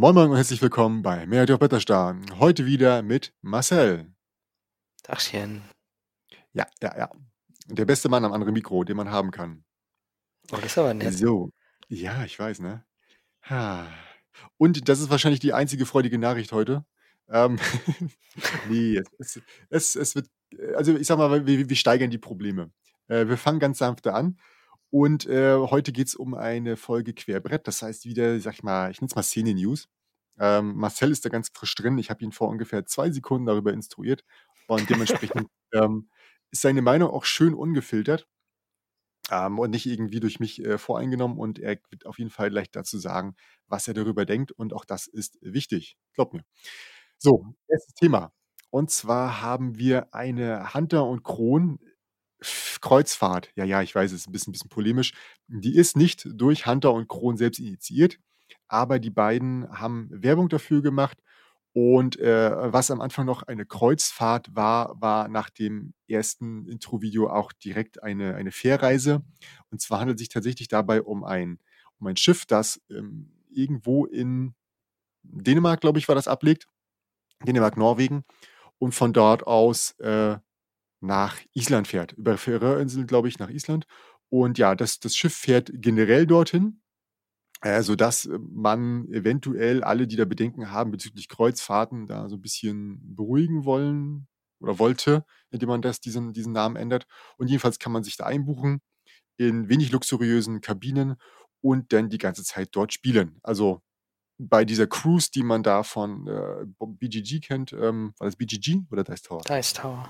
Moin Moin und herzlich willkommen bei Mehrheit auf Wetterstar. Heute wieder mit Marcel. Tagchen. Ja, ja, ja. Der beste Mann am anderen Mikro, den man haben kann. Oh, das ist aber nett. So. Ja, ich weiß, ne? Und das ist wahrscheinlich die einzige freudige Nachricht heute. Ähm, nee, es, es, es wird, also ich sag mal, wir, wir steigern die Probleme. Äh, wir fangen ganz sanfte an. Und äh, heute geht es um eine Folge Querbrett. Das heißt wieder, sag ich mal, ich nenne es mal Szene-News. Ähm, Marcel ist da ganz frisch drin. Ich habe ihn vor ungefähr zwei Sekunden darüber instruiert. Und dementsprechend ähm, ist seine Meinung auch schön ungefiltert ähm, und nicht irgendwie durch mich äh, voreingenommen. Und er wird auf jeden Fall gleich dazu sagen, was er darüber denkt. Und auch das ist wichtig. Glaub mir. So, erstes Thema. Und zwar haben wir eine Hunter und Kron Kreuzfahrt. Ja, ja, ich weiß, es ist ein bisschen, bisschen polemisch. Die ist nicht durch Hunter und Kron selbst initiiert, aber die beiden haben Werbung dafür gemacht. Und äh, was am Anfang noch eine Kreuzfahrt war, war nach dem ersten Intro-Video auch direkt eine, eine Fährreise. Und zwar handelt es sich tatsächlich dabei um ein, um ein Schiff, das ähm, irgendwo in Dänemark, glaube ich, war das ablegt. Dänemark, Norwegen. Und von dort aus äh, nach Island fährt. Über Färöerinseln, glaube ich, nach Island. Und ja, das, das Schiff fährt generell dortin, äh, sodass äh, man eventuell alle, die da Bedenken haben bezüglich Kreuzfahrten, da so ein bisschen beruhigen wollen oder wollte, indem man das, diesen, diesen Namen ändert. Und jedenfalls kann man sich da einbuchen in wenig luxuriösen Kabinen und dann die ganze Zeit dort spielen. Also bei dieser Cruise, die man da von äh, BGG kennt, ähm, war das BGG oder Dice Tower? Dice Tower.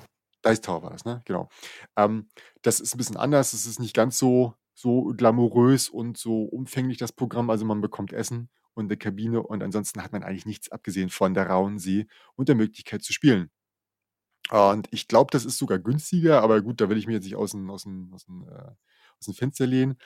Dice war das, ne? Genau. Ähm, das ist ein bisschen anders. Es ist nicht ganz so, so glamourös und so umfänglich, das Programm. Also man bekommt Essen und eine Kabine und ansonsten hat man eigentlich nichts abgesehen von der rauen See und der Möglichkeit zu spielen. Und ich glaube, das ist sogar günstiger, aber gut, da will ich mir jetzt nicht aus dem, aus dem, aus dem, äh, aus dem Fenster lehnen.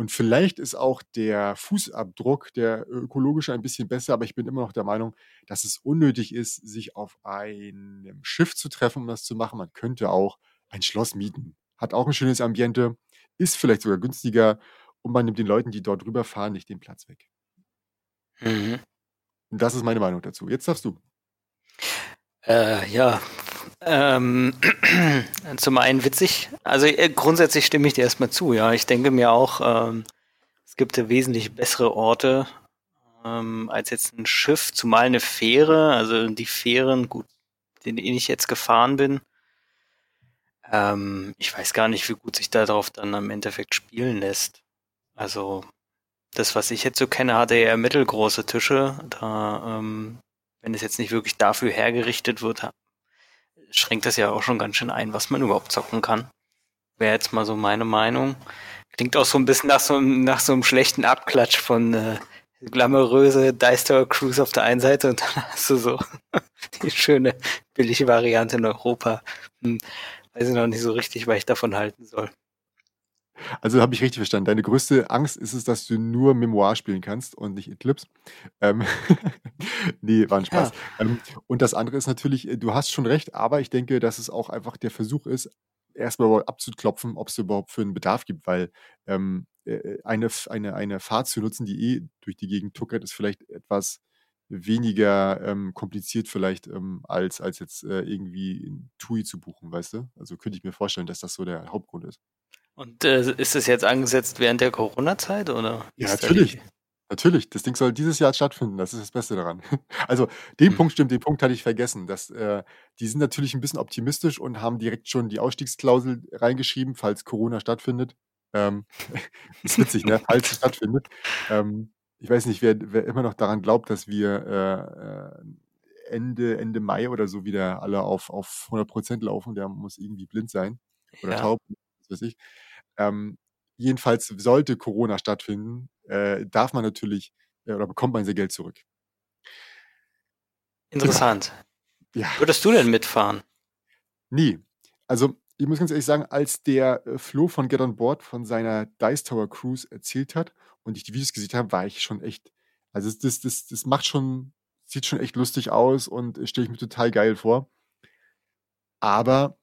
Und vielleicht ist auch der Fußabdruck, der ökologische, ein bisschen besser, aber ich bin immer noch der Meinung, dass es unnötig ist, sich auf einem Schiff zu treffen, um das zu machen. Man könnte auch ein Schloss mieten. Hat auch ein schönes Ambiente, ist vielleicht sogar günstiger und man nimmt den Leuten, die dort drüber fahren, nicht den Platz weg. Mhm. Und das ist meine Meinung dazu. Jetzt darfst du. Äh, ja, ähm, zum einen witzig. Also äh, grundsätzlich stimme ich dir erstmal zu, ja. Ich denke mir auch, ähm, es gibt ja wesentlich bessere Orte ähm, als jetzt ein Schiff, zumal eine Fähre. Also die Fähren, gut, denen ich jetzt gefahren bin. Ähm, ich weiß gar nicht, wie gut sich darauf dann im Endeffekt spielen lässt. Also das, was ich jetzt so kenne, hatte eher mittelgroße Tische. Da, ähm, wenn es jetzt nicht wirklich dafür hergerichtet wird, schränkt das ja auch schon ganz schön ein, was man überhaupt zocken kann. Wäre jetzt mal so meine Meinung. Klingt auch so ein bisschen nach so, nach so einem schlechten Abklatsch von äh, glamouröse Dice Tower Cruise auf der einen Seite und dann hast du so die schöne, billige Variante in Europa. Hm, weiß ich noch nicht so richtig, was ich davon halten soll. Also habe ich richtig verstanden. Deine größte Angst ist es, dass du nur Memoir spielen kannst und nicht Eclipse. Ähm, nee, war ein Spaß. Ja. Ähm, und das andere ist natürlich, äh, du hast schon recht, aber ich denke, dass es auch einfach der Versuch ist, erstmal abzuklopfen, ob es überhaupt für einen Bedarf gibt, weil ähm, äh, eine, eine, eine Fahrt zu nutzen, die eh durch die Gegend tuckert, ist vielleicht etwas weniger ähm, kompliziert vielleicht ähm, als, als jetzt äh, irgendwie ein TUI zu buchen, weißt du? Also könnte ich mir vorstellen, dass das so der Hauptgrund ist. Und äh, ist es jetzt angesetzt während der Corona-Zeit oder? Ja, natürlich. Natürlich, das Ding soll dieses Jahr stattfinden, das ist das Beste daran. Also, den hm. Punkt stimmt, den Punkt hatte ich vergessen. Dass, äh, die sind natürlich ein bisschen optimistisch und haben direkt schon die Ausstiegsklausel reingeschrieben, falls Corona stattfindet. Ähm, ist witzig, ne? Falls es stattfindet. Ähm, ich weiß nicht, wer, wer immer noch daran glaubt, dass wir äh, äh Ende, Ende Mai oder so wieder alle auf, auf 100% laufen, der muss irgendwie blind sein oder ja. taub, was weiß ich. Ähm, jedenfalls sollte Corona stattfinden, äh, darf man natürlich äh, oder bekommt man sein Geld zurück. Interessant. Ja. Würdest du denn mitfahren? Nie. Also, ich muss ganz ehrlich sagen, als der äh, Flo von Get On Board von seiner Dice Tower Cruise erzählt hat und ich die Videos gesehen habe, war ich schon echt, also das, das, das macht schon, sieht schon echt lustig aus und äh, stelle ich mir total geil vor. Aber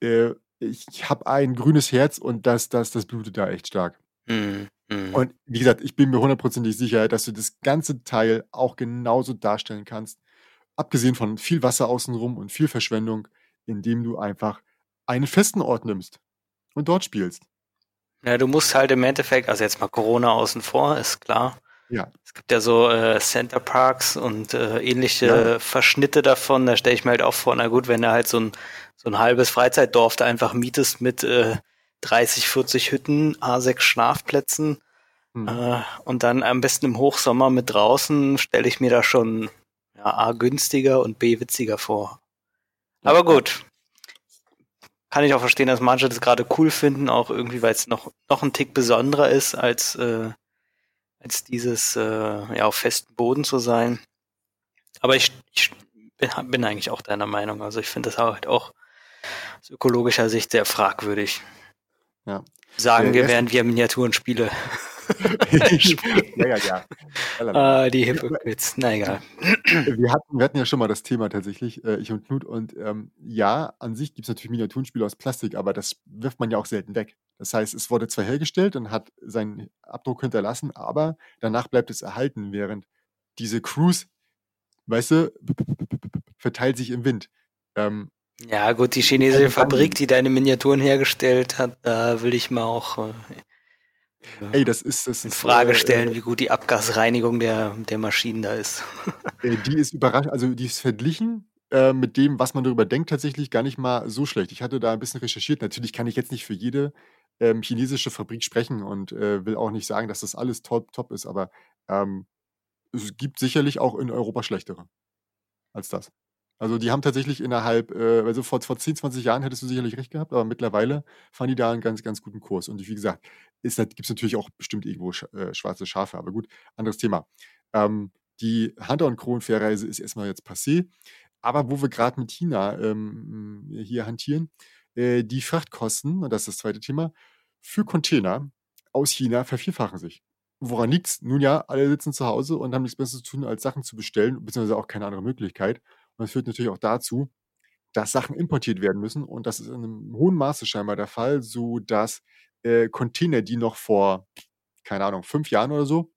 äh, ich habe ein grünes Herz und das, das, das blutet da echt stark. Mhm. Mhm. Und wie gesagt, ich bin mir hundertprozentig sicher, dass du das ganze Teil auch genauso darstellen kannst, abgesehen von viel Wasser außenrum und viel Verschwendung, indem du einfach einen festen Ort nimmst und dort spielst. Ja, du musst halt im Endeffekt, also jetzt mal Corona außen vor, ist klar. Ja. Es gibt ja so äh, Center Parks und äh, ähnliche ja. Verschnitte davon. Da stelle ich mir halt auch vor, na gut, wenn du halt so ein, so ein halbes Freizeitdorf da einfach mietest mit äh, 30, 40 Hütten, A6 Schlafplätzen hm. äh, und dann am besten im Hochsommer mit draußen, stelle ich mir da schon ja, A günstiger und B witziger vor. Aber gut, kann ich auch verstehen, dass manche das gerade cool finden, auch irgendwie, weil es noch, noch ein Tick besonderer ist, als, äh, als dieses äh, ja, auf festem Boden zu sein. Aber ich, ich bin, bin eigentlich auch deiner Meinung. Also ich finde das halt auch aus ökologischer Sicht sehr fragwürdig. Ja. Sagen äh, wir, während wir Miniaturenspiele ja, ja, ja. Ah, die Hypocrites. Na egal. Wir hatten, wir hatten ja schon mal das Thema tatsächlich, äh, ich und Knut. Und ähm, ja, an sich gibt es natürlich Miniaturenspiele aus Plastik, aber das wirft man ja auch selten weg. Das heißt, es wurde zwar hergestellt und hat seinen Abdruck hinterlassen, aber danach bleibt es erhalten, während diese Cruise, weißt du, verteilt sich im Wind. Ähm, ja, gut, die chinesische Fabrik, die deine Miniaturen hergestellt hat, da will ich mal auch äh, Ey, das ist das in Frage äh, stellen, äh, wie gut die Abgasreinigung der, der Maschinen da ist. Äh, die ist überrascht, also die ist verglichen äh, mit dem, was man darüber denkt, tatsächlich gar nicht mal so schlecht. Ich hatte da ein bisschen recherchiert. Natürlich kann ich jetzt nicht für jede ähm, chinesische Fabrik sprechen und äh, will auch nicht sagen, dass das alles top, top ist, aber ähm, es gibt sicherlich auch in Europa schlechtere als das. Also die haben tatsächlich innerhalb, äh, also vor, vor 10, 20 Jahren hättest du sicherlich recht gehabt, aber mittlerweile fahren die da einen ganz, ganz guten Kurs. Und wie gesagt, gibt es natürlich auch bestimmt irgendwo sch äh, schwarze Schafe, aber gut, anderes Thema. Ähm, die Hunter- und Kronenfährreise ist erstmal jetzt passé. Aber wo wir gerade mit China ähm, hier hantieren, äh, die Frachtkosten, und das ist das zweite Thema, für Container aus China vervierfachen sich. Woran liegt es? Nun ja, alle sitzen zu Hause und haben nichts Besseres zu tun, als Sachen zu bestellen, beziehungsweise auch keine andere Möglichkeit. Und das führt natürlich auch dazu, dass Sachen importiert werden müssen. Und das ist in einem hohen Maße scheinbar der Fall, so dass äh, Container, die noch vor, keine Ahnung, fünf Jahren oder so,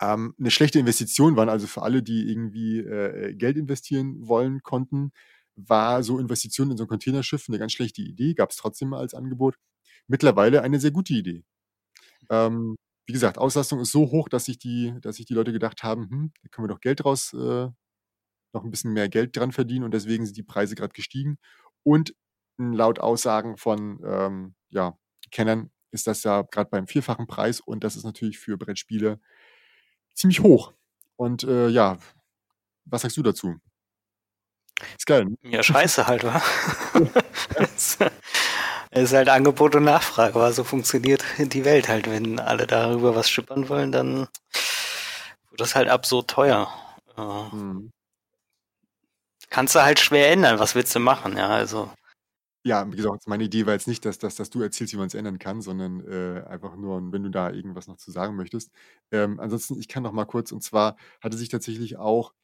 ähm, eine schlechte Investition waren, also für alle, die irgendwie äh, Geld investieren wollen konnten, war so Investition in so ein Containerschiff eine ganz schlechte Idee, gab es trotzdem mal als Angebot. Mittlerweile eine sehr gute Idee. Ähm, wie gesagt, Auslastung ist so hoch, dass sich die, dass sich die Leute gedacht haben, hm, da können wir doch Geld draus äh, noch ein bisschen mehr Geld dran verdienen und deswegen sind die Preise gerade gestiegen. Und laut Aussagen von ähm, ja, Kennern ist das ja gerade beim vierfachen Preis und das ist natürlich für Brettspiele ziemlich hoch. Und äh, ja, was sagst du dazu? Ist geil. Ne? Ja, scheiße halt, wa? es ist halt Angebot und Nachfrage, aber so funktioniert die Welt halt. Wenn alle darüber was schippern wollen, dann wird das halt absurd teuer. Hm kannst du halt schwer ändern. Was willst du machen? Ja, also. Ja, wie gesagt, meine Idee war jetzt nicht, dass, dass, dass du erzählst, wie man es ändern kann, sondern äh, einfach nur, wenn du da irgendwas noch zu sagen möchtest. Ähm, ansonsten, ich kann noch mal kurz, und zwar hatte sich tatsächlich auch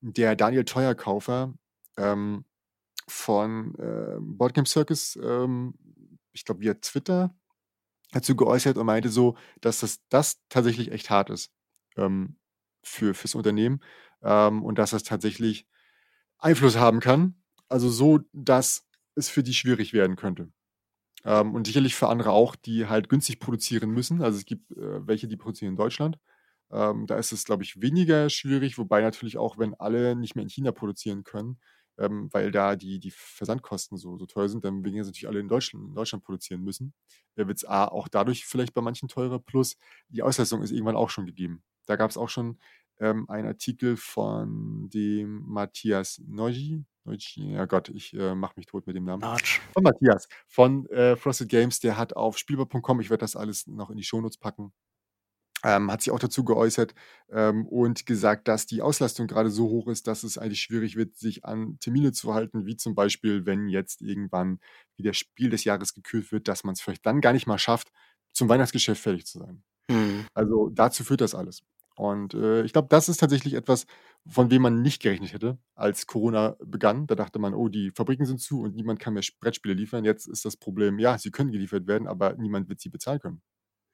der Daniel Teuerkaufer ähm, von äh, Boardgame Circus, ähm, ich glaube via Twitter, dazu geäußert und meinte so, dass das, das tatsächlich echt hart ist ähm, für, fürs Unternehmen ähm, und dass das tatsächlich Einfluss haben kann. Also so, dass es für die schwierig werden könnte. Ähm, und sicherlich für andere auch, die halt günstig produzieren müssen. Also es gibt äh, welche, die produzieren in Deutschland. Ähm, da ist es, glaube ich, weniger schwierig, wobei natürlich auch, wenn alle nicht mehr in China produzieren können, ähm, weil da die, die Versandkosten so, so teuer sind, dann werden sie natürlich alle in Deutschland, in Deutschland produzieren müssen. Da wird es auch dadurch vielleicht bei manchen teurer, plus die Auslastung ist irgendwann auch schon gegeben. Da gab es auch schon ähm, ein Artikel von dem Matthias Noji. Ja Gott, ich äh, mache mich tot mit dem Namen. Arch. Von Matthias, von äh, Frosted Games, der hat auf spielbar.com, ich werde das alles noch in die Shownotes packen, ähm, hat sich auch dazu geäußert ähm, und gesagt, dass die Auslastung gerade so hoch ist, dass es eigentlich schwierig wird, sich an Termine zu halten, wie zum Beispiel, wenn jetzt irgendwann wieder Spiel des Jahres gekürt wird, dass man es vielleicht dann gar nicht mal schafft, zum Weihnachtsgeschäft fertig zu sein. Hm. Also dazu führt das alles. Und äh, ich glaube, das ist tatsächlich etwas, von dem man nicht gerechnet hätte, als Corona begann. Da dachte man, oh, die Fabriken sind zu und niemand kann mehr Brettspiele liefern. Jetzt ist das Problem, ja, sie können geliefert werden, aber niemand wird sie bezahlen können.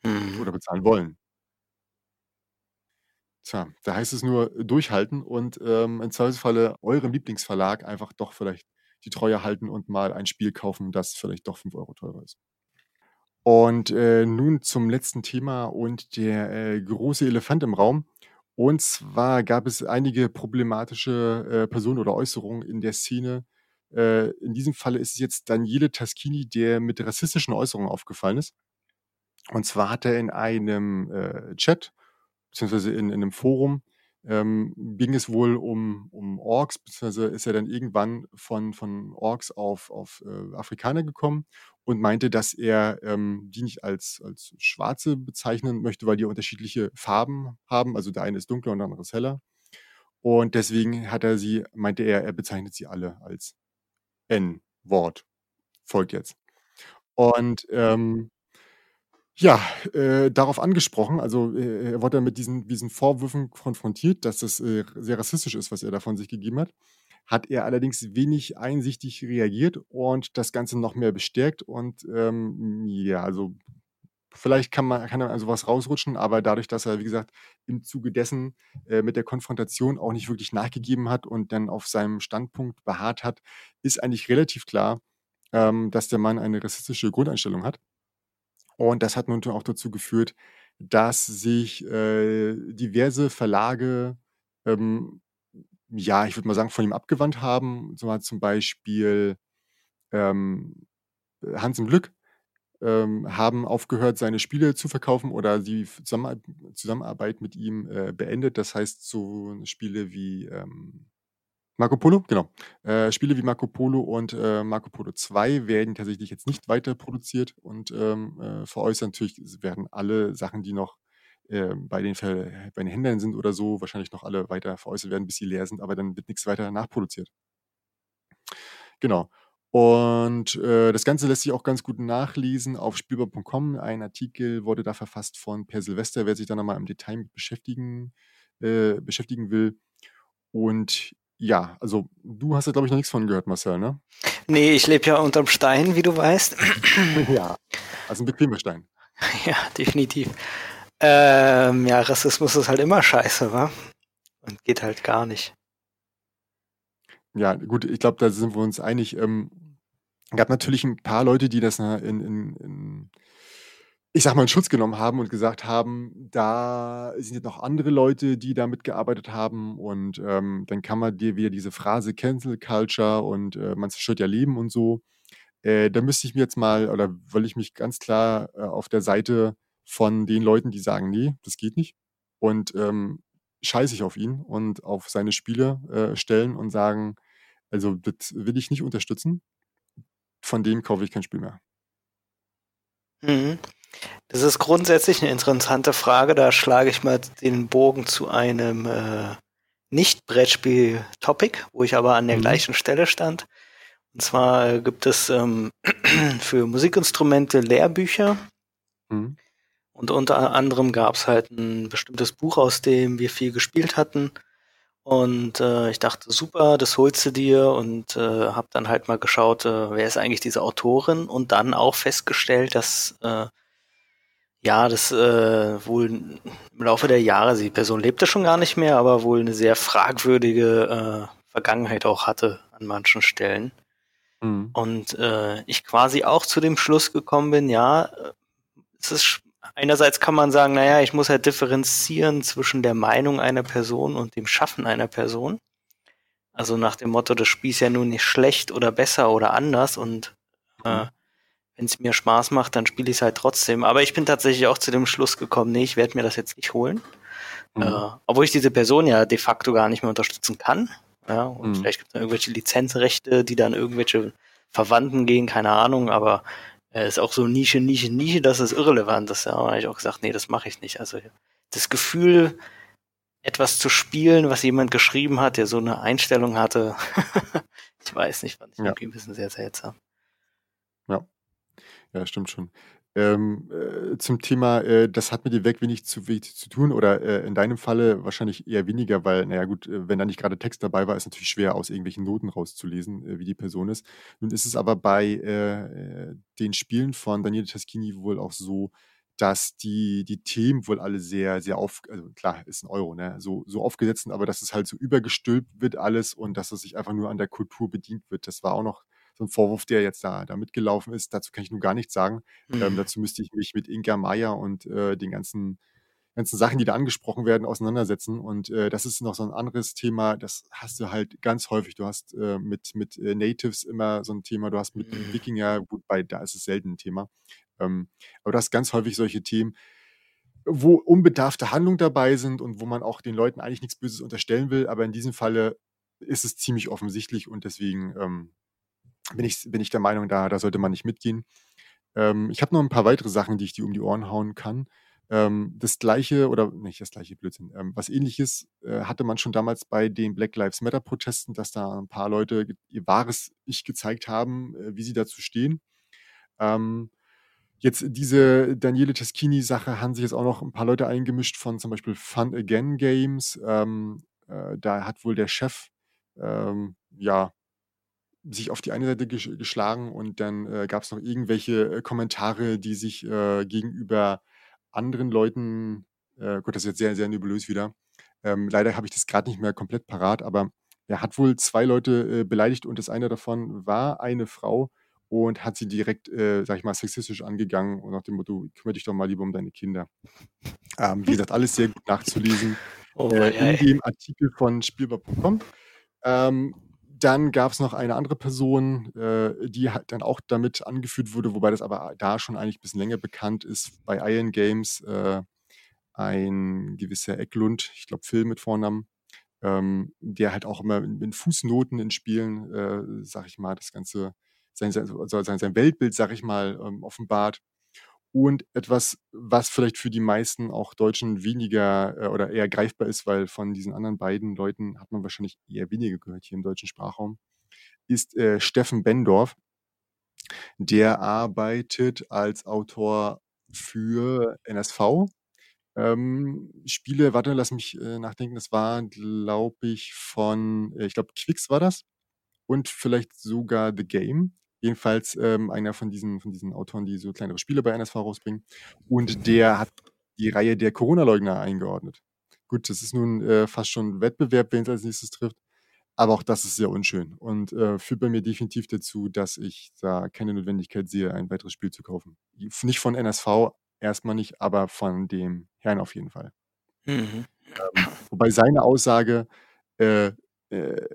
Hm. Mhm. Oder bezahlen wollen. Tja, da heißt es nur durchhalten und, ähm, im Zweifelsfalle eurem Lieblingsverlag einfach doch vielleicht die Treue halten und mal ein Spiel kaufen, das vielleicht doch 5 Euro teurer ist. Und, äh, nun zum letzten Thema und der, äh, große Elefant im Raum. Und zwar gab es einige problematische, äh, Personen oder Äußerungen in der Szene. Äh, in diesem Falle ist es jetzt Daniele Taschini, der mit rassistischen Äußerungen aufgefallen ist. Und zwar hat er in einem, äh, Chat beziehungsweise in in 'nem Forum, ähm, ging es wohl um um Orks, beziehungsweise ist er dann irgendwann von von Orks auf auf, äh, Afrikaner gekommen und meinte, dass er, ähm, die nicht als als Schwarze bezeichnen möchte, weil die unterschiedliche Farben haben. Also, der eine ist dunkler und der andere ist heller. Und deswegen hat er sie meinte er, er bezeichnet sie alle als N-Wort. Folgt jetzt. Und, ähm ja, äh, darauf angesprochen, also, äh, er wurde mit diesen diesen Vorwürfen konfrontiert, dass das, äh, sehr rassistisch ist, was er da von sich gegeben hat. Hat er allerdings wenig einsichtig reagiert und das Ganze noch mehr bestärkt und, ähm, ja, also, vielleicht kann man kann da an so was rausrutschen, aber dadurch, dass er, wie gesagt, im Zuge dessen, äh, mit der Konfrontation auch nicht wirklich nachgegeben hat und dann auf seinem Standpunkt beharrt hat, ist eigentlich relativ klar, ähm, dass der Mann eine rassistische Grundeinstellung hat. Und das hat nun auch dazu geführt, dass sich, äh, diverse Verlage, ähm, ja, ich würde mal sagen, von ihm abgewandt haben. So hat zum Beispiel, ähm, äh, Hans im Glück, ähm, haben aufgehört, seine Spiele zu verkaufen oder die Zusammenarb Zusammenarbeit mit ihm, äh, beendet. Das heißt, so Spiele wie, ähm Marco Polo, genau. Äh, Spiele wie Marco Polo und, äh, Marco Polo 2 werden tatsächlich jetzt nicht weiter produziert und, ähm, äh, veräußert. Natürlich werden alle Sachen, die noch, ähm, bei den bei den Händlern sind oder so, wahrscheinlich noch alle weiter veräußert werden, bis sie leer sind, aber dann wird nichts weiter nachproduziert. Genau. Und, äh, das Ganze lässt sich auch ganz gut nachlesen auf spielbar.com. Ein Artikel wurde da verfasst von Per Silvester, wer sich da noch mal im Detail mit beschäftigen äh, beschäftigen will. Und ja, also du hast da, glaube ich, noch nichts von gehört, Marcel, ne? Nee, ich lebe ja unterm Stein, wie du weißt. Ja, also ein bequemer Stein. Ja, definitiv. Ähm, ja, Rassismus ist halt immer scheiße, wa? Und geht halt gar nicht. Ja, gut, ich glaube, da sind wir uns einig. Ähm, gab natürlich ein paar Leute, die das, äh, in in in ich sage mal, in Schutz genommen haben und gesagt haben, da sind jetzt noch andere Leute, die da mitgearbeitet haben und, ähm, dann kann man dir wieder diese Phrase Cancel Culture und, äh, man zerstört ja Leben und so. Äh, da müsste ich mir jetzt mal oder will ich mich ganz klar, äh, auf der Seite von den Leuten, die sagen: „Ne, das geht nicht“ und, ähm, scheiße ich auf ihn und auf seine Spiele, äh, stellen und sagen: „Also, das will ich nicht unterstützen. Von dem kaufe ich kein Spiel mehr.“ Mhm. Das ist grundsätzlich eine interessante Frage. Da schlage ich mal den Bogen zu einem äh, Nicht-Brettspiel-Topic, wo ich aber an der mhm. gleichen Stelle stand. Und zwar gibt es ähm, für Musikinstrumente Lehrbücher. Mhm. Und unter anderem gab es halt ein bestimmtes Buch, aus dem wir viel gespielt hatten. Und äh, ich dachte, super, das holst du dir und äh, habe dann halt mal geschaut, äh, wer ist eigentlich diese Autorin und dann auch festgestellt, dass äh, ja, das äh, wohl im Laufe der Jahre, die Person lebte schon gar nicht mehr, aber wohl eine sehr fragwürdige äh, Vergangenheit auch hatte an manchen Stellen. Mhm. Und äh, ich quasi auch zu dem Schluss gekommen bin, ja, es ist einerseits kann man sagen, naja, ich muss halt differenzieren zwischen der Meinung einer Person und dem Schaffen einer Person. Also nach dem Motto, das Spiel ist ja nun nicht schlecht oder besser oder anders und äh, mhm wenn es mir Spaß macht, dann spiele ich es halt trotzdem. Aber ich bin tatsächlich auch zu dem Schluss gekommen, nee, ich werde mir das jetzt nicht holen. Mhm. Äh, obwohl ich diese Person ja de facto gar nicht mehr unterstützen kann. Ja, und mhm. vielleicht gibt es dann irgendwelche Lizenzrechte, die dann irgendwelche Verwandten gehen, keine Ahnung, aber äh, ist auch so Nische, Nische, Nische, das ist irrelevant. Das ja, habe ich auch gesagt, nee, das mache ich nicht. Also das Gefühl, etwas zu spielen, was jemand geschrieben hat, der so eine Einstellung hatte, ich weiß nicht, fand ich ja. irgendwie ein bisschen sehr seltsam. Ja. Ja, stimmt schon. Ähm, äh, zum Thema, äh, das hat mit dem Werk wenig zu wenig zu tun oder, äh, in deinem Falle wahrscheinlich eher weniger, weil, na ja gut, äh, wenn da nicht gerade Text dabei war, ist natürlich schwer, aus irgendwelchen Noten rauszulesen, äh, wie die Person ist. Nun ist es aber bei, äh, äh, den Spielen von Daniele Taschini wohl auch so, dass die, die Themen wohl alle sehr, sehr auf, also klar, ist ein Euro, ne, so, so aufgesetzt, aber dass es halt so übergestülpt wird alles und dass es sich einfach nur an der Kultur bedient wird. Das war auch noch so ein Vorwurf, der jetzt da, da mitgelaufen ist. Dazu kann ich nur gar nichts sagen. Ähm, Mhm. dazu müsste ich mich mit Inga Meier und äh, den ganzen, ganzen Sachen, die da angesprochen werden, auseinandersetzen. Und äh, das ist noch so ein anderes Thema, das hast du halt ganz häufig. Du hast äh, mit, mit äh, Natives immer so ein Thema, du hast mit Mhm. Wikinger, gut, bei da ist es selten ein Thema. Ähm, aber du hast ganz häufig solche Themen, wo unbedarfte Handlungen dabei sind und wo man auch den Leuten eigentlich nichts Böses unterstellen will. Aber in diesem Falle ist es ziemlich offensichtlich und deswegen ähm, bin, ich, bin ich der Meinung, da, da sollte man nicht mitgehen. Ähm, ich habe noch ein paar weitere Sachen, die ich dir um die Ohren hauen kann. Ähm, das gleiche, oder nicht das gleiche Blödsinn, ähm, was ähnliches äh, hatte man schon damals bei den Black Lives Matter-Protesten, dass da ein paar Leute ihr wahres Ich gezeigt haben, äh, wie sie dazu stehen. Ähm, jetzt diese Daniele Teschini-Sache haben sich jetzt auch noch ein paar Leute eingemischt von zum Beispiel Fun Again Games. Ähm, äh, da hat wohl der Chef ähm, ja sich auf die eine Seite gesch geschlagen und dann äh, gab es noch irgendwelche äh, Kommentare, die sich äh, gegenüber anderen Leuten, äh, Gott, das ist jetzt sehr, sehr nebulös wieder. Ähm, leider habe ich das gerade nicht mehr komplett parat, aber er hat wohl zwei Leute äh, beleidigt und das eine davon war eine Frau und hat sie direkt, äh, sag ich mal, sexistisch angegangen und nach dem Motto, kümmere dich doch mal lieber um deine Kinder. Ähm, wie gesagt, alles sehr gut nachzulesen Oh, äh, in dem Artikel von spielbar.com. Ähm, dann gab es noch eine andere Person, äh, die halt dann auch damit angeführt wurde, wobei das aber da schon eigentlich ein bisschen länger bekannt ist, bei Iron Games äh, ein gewisser Eklund, ich glaube Phil mit Vornamen, ähm, der halt auch immer in, in Fußnoten in Spielen, äh, sag ich mal, das Ganze, sein, sein, sein Weltbild, sag ich mal, ähm, offenbart. Und etwas, was vielleicht für die meisten auch Deutschen weniger äh, oder eher greifbar ist, weil von diesen anderen beiden Leuten hat man wahrscheinlich eher weniger gehört hier im deutschen Sprachraum, ist äh, Steffen Bendorf. Der arbeitet als Autor für NSV. Ähm, Spiele, warte, lass mich äh, nachdenken, das war, glaube ich, von, äh, ich glaube, Quicks war das und vielleicht sogar The Game. Jedenfalls ähm, einer von diesen, von diesen Autoren, die so kleinere Spiele bei NSV rausbringen. Und der hat die Reihe der Corona-Leugner eingeordnet. Gut, das ist nun äh, fast schon ein Wettbewerb, wen es als nächstes trifft. Aber auch das ist sehr unschön und äh, führt bei mir definitiv dazu, dass ich da keine Notwendigkeit sehe, ein weiteres Spiel zu kaufen. Nicht von NSV, erstmal nicht, aber von dem Herrn auf jeden Fall. Mhm. Ähm, wobei seine Aussage äh, äh,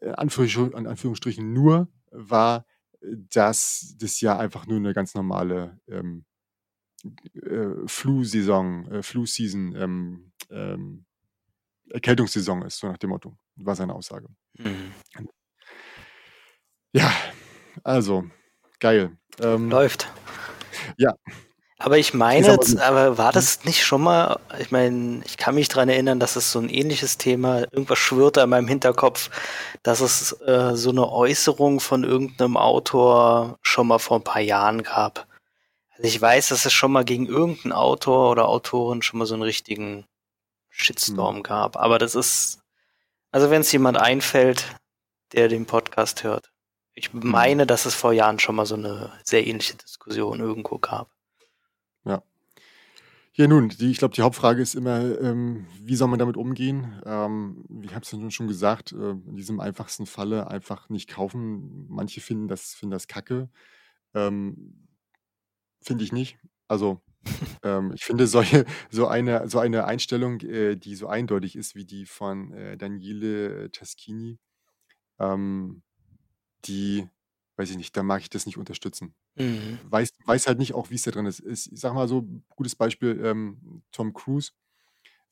in, Anführungsstrichen, in Anführungsstrichen nur war, dass das ja einfach nur eine ganz normale ähm, äh, Flu-Saison, äh, Flu-Season, ähm, ähm, Erkältungssaison ist, so nach dem Motto, war seine Aussage. Mhm. Ja, also, geil. Ähm, Läuft. ja, Aber ich meine, so. aber war das nicht schon mal, ich meine, ich kann mich dran erinnern, dass es so ein ähnliches Thema, irgendwas schwirrte in meinem Hinterkopf, dass es äh, so eine Äußerung von irgendeinem Autor schon mal vor ein paar Jahren gab. Also ich weiß, dass es schon mal gegen irgendeinen Autor oder Autorin schon mal so einen richtigen Shitstorm gab. Aber das ist, also wenn es jemand einfällt, der den Podcast hört. Ich meine, dass es vor Jahren schon mal so eine sehr ähnliche Diskussion irgendwo gab. Ja, nun, die, ich glaube, die Hauptfrage ist immer, ähm, wie soll man damit umgehen? Ähm, ich habe es ja nun schon gesagt, äh, in diesem einfachsten Falle einfach nicht kaufen. Manche finden das, finden das kacke. Ähm, finde ich nicht. Also, ähm, ich finde solche, so eine, so eine Einstellung, äh, die so eindeutig ist wie die von äh, Daniele Taschini, ähm, die, weiß ich nicht, da mag ich das nicht unterstützen. Mhm. Weiß, weiß halt nicht auch, wie es da drin ist. Ich sag mal so, gutes Beispiel, ähm, Tom Cruise.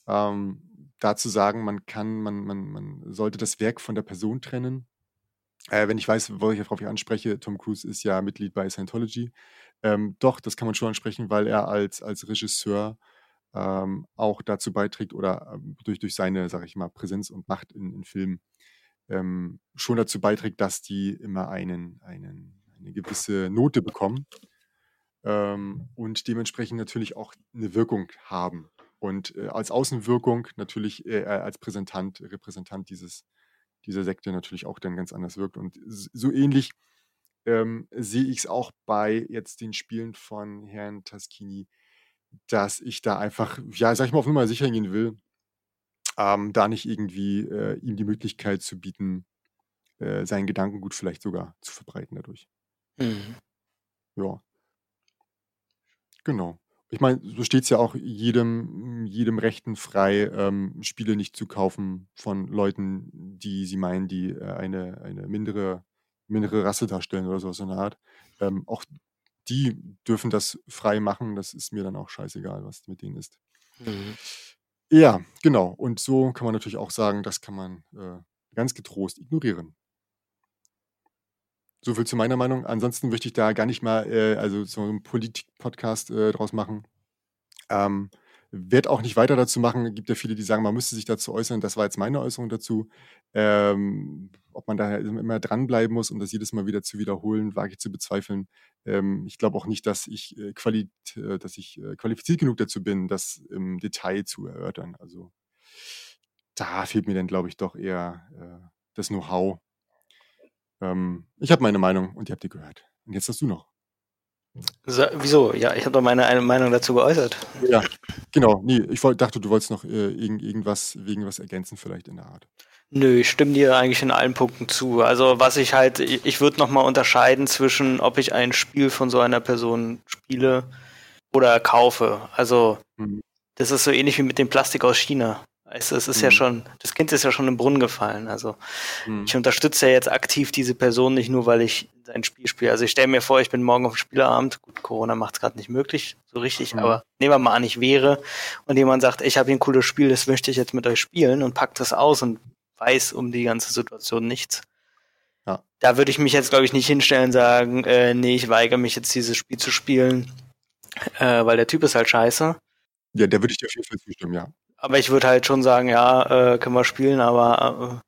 Ähm, da zu sagen, man kann, man, man, man sollte das Werk von der Person trennen. Äh, wenn ich weiß, worauf ich anspreche, Tom Cruise ist ja Mitglied bei Scientology. Ähm, doch, das kann man schon ansprechen, weil er als, als Regisseur ähm, auch dazu beiträgt oder ähm, durch, durch seine, sag ich mal, Präsenz und Macht in, in Filmen ähm, schon dazu beiträgt, dass die immer einen, einen, eine gewisse Note bekommen ähm, und dementsprechend natürlich auch eine Wirkung haben. Und äh, als Außenwirkung natürlich äh, als Präsentant, Repräsentant dieses, dieser Sekte natürlich auch dann ganz anders wirkt. Und so ähnlich ähm, sehe ich es auch bei jetzt den Spielen von Herrn Taschini. dass ich da einfach, ja, sag ich mal, auf Nummer sicher gehen will, ähm, da nicht irgendwie äh, ihm die Möglichkeit zu bieten, äh, seinen Gedankengut vielleicht sogar zu verbreiten dadurch. Mhm. Ja. Genau. Ich meine, so steht es ja auch jedem, jedem Rechten frei, ähm, Spiele nicht zu kaufen von Leuten, die sie meinen, die äh, eine, eine mindere, mindere Rasse darstellen oder so so eine Art. Ähm, auch die dürfen das frei machen. Das ist mir dann auch scheißegal, was mit denen ist. Mhm. Ja, genau. Und so kann man natürlich auch sagen, das kann man äh, ganz getrost ignorieren. So viel zu meiner Meinung. Ansonsten möchte ich da gar nicht mal, äh, also so einen Politik-Podcast äh, draus machen. Ähm, werd auch nicht weiter dazu machen. Gibt ja viele, die sagen, man müsste sich dazu äußern. Das war jetzt meine Äußerung dazu. Ähm, ob man da immer dranbleiben muss, um das jedes Mal wieder zu wiederholen, wage ich zu bezweifeln. Ähm, ich glaube auch nicht, dass ich, äh, quali äh, dass ich äh, qualifiziert genug dazu bin, das im Detail zu erörtern. Also da fehlt mir dann, glaube ich, doch eher äh, das Know-how. Ähm, ich habe meine Meinung und die habt ihr gehört. Und jetzt hast du noch. So, wieso? Ja, ich habe doch meine eine Meinung dazu geäußert. Ja, genau. Nee, ich wollt, dachte, du wolltest noch äh, irgend, irgendwas wegen was ergänzen, vielleicht in der Art. Nö, ich stimme dir eigentlich in allen Punkten zu. Also was ich halt, ich, ich würde nochmal unterscheiden zwischen, ob ich ein Spiel von so einer Person spiele oder kaufe. Also Mhm. das ist so ähnlich wie mit dem Plastik aus China. Weißt du, es ist ja Mhm. schon, das Kind ist ja schon im Brunnen gefallen. Also Mhm. ich unterstütze ja jetzt aktiv diese Person nicht nur, weil ich sein Spiel spiele. Also ich stelle mir vor, ich bin morgen auf dem Spieleabend. Gut, Corona macht es gerade nicht möglich, so richtig, Mhm. aber nehmen wir mal an, ich wäre und jemand sagt, ich habe hier ein cooles Spiel, das möchte ich jetzt mit euch spielen und packt das aus und weiß um die ganze Situation nichts. Ja. Da würde ich mich jetzt, glaube ich, nicht hinstellen und sagen, äh, nee, ich weigere mich jetzt dieses Spiel zu spielen, äh, weil der Typ ist halt scheiße. Ja, der würde ich dir auf jeden Fall zustimmen, ja. Aber ich würde halt schon sagen, ja, äh, können wir spielen, aber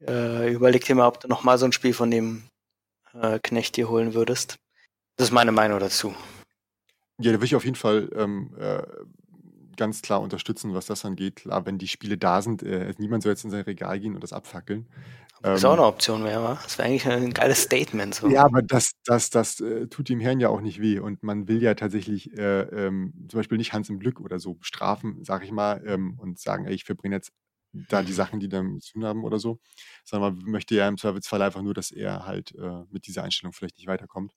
äh, äh, überleg dir mal, ob du noch mal so ein Spiel von dem äh, Knecht dir holen würdest. Das ist meine Meinung dazu. Ja, da würde ich auf jeden Fall ähm, äh, ganz klar unterstützen, was das angeht. Klar, wenn die Spiele da sind, äh, niemand soll jetzt in sein Regal gehen und das abfackeln. Das ist Ähm, auch eine Option wäre, wa? Das wäre eigentlich ein geiles Statement. So. Ja, aber das, das, das äh, tut dem Herrn ja auch nicht weh. Und man will ja tatsächlich äh, ähm, zum Beispiel nicht Hans im Glück oder so bestrafen, sag ich mal, ähm, und sagen, ey, ich verbringe jetzt da die Sachen, die damit zu tun haben oder so. Sondern man möchte ja im Zweifelsfall einfach nur, dass er halt äh, mit dieser Einstellung vielleicht nicht weiterkommt.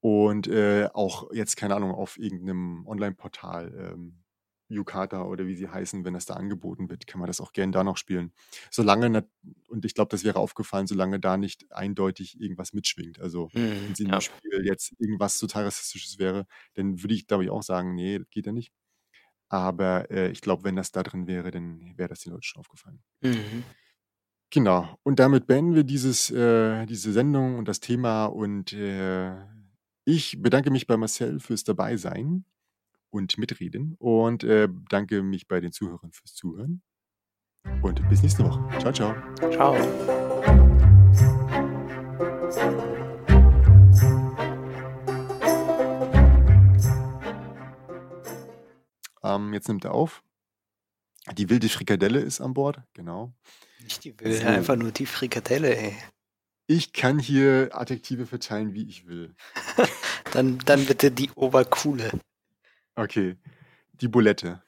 Und äh, auch jetzt, keine Ahnung, auf irgendeinem Online-Portal, ähm, Yukata oder wie sie heißen, wenn das da angeboten wird, kann man das auch gerne da noch spielen. Solange, und ich glaube, das wäre aufgefallen, solange da nicht eindeutig irgendwas mitschwingt. Also wenn Mhm, sie in ja. dem Spiel jetzt irgendwas total Rassistisches wäre, dann würde ich, glaube ich, auch sagen, nee, das geht ja nicht. Aber äh, ich glaube, wenn das da drin wäre, dann wäre das den Leuten schon aufgefallen. Mhm. Genau. Und damit beenden wir dieses, äh, diese Sendung und das Thema. Und äh, ich bedanke mich bei Marcel fürs Dabeisein und Mitreden und äh, bedanke mich bei den Zuhörern fürs Zuhören. Und bis nächste Woche. Ciao, ciao. Ciao. Ähm, jetzt nimmt er auf. Die wilde Frikadelle ist an Bord. Genau. Nicht die Wilde, einfach nur die Frikadelle, ey. Ich kann hier Adjektive verteilen, wie ich will. Dann, dann bitte die Obercoole. Okay. Die Bulette.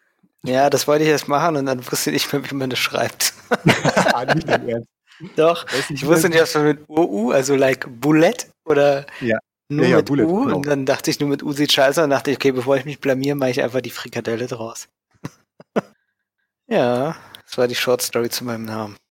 Ja, das wollte ich erst machen und dann wusste ich nicht mehr, wie man das schreibt. Ah, nicht dein Ernst. Doch, ich wusste nicht, ob man mit UU, also like Bullet oder Ja. nur Ja, ja, mit Bullet, U genau. und dann dachte ich nur mit U sieht scheiße und dachte ich, okay, bevor ich mich blamier, mache ich einfach die Frikadelle draus. ja, das war die Short Story zu meinem Namen.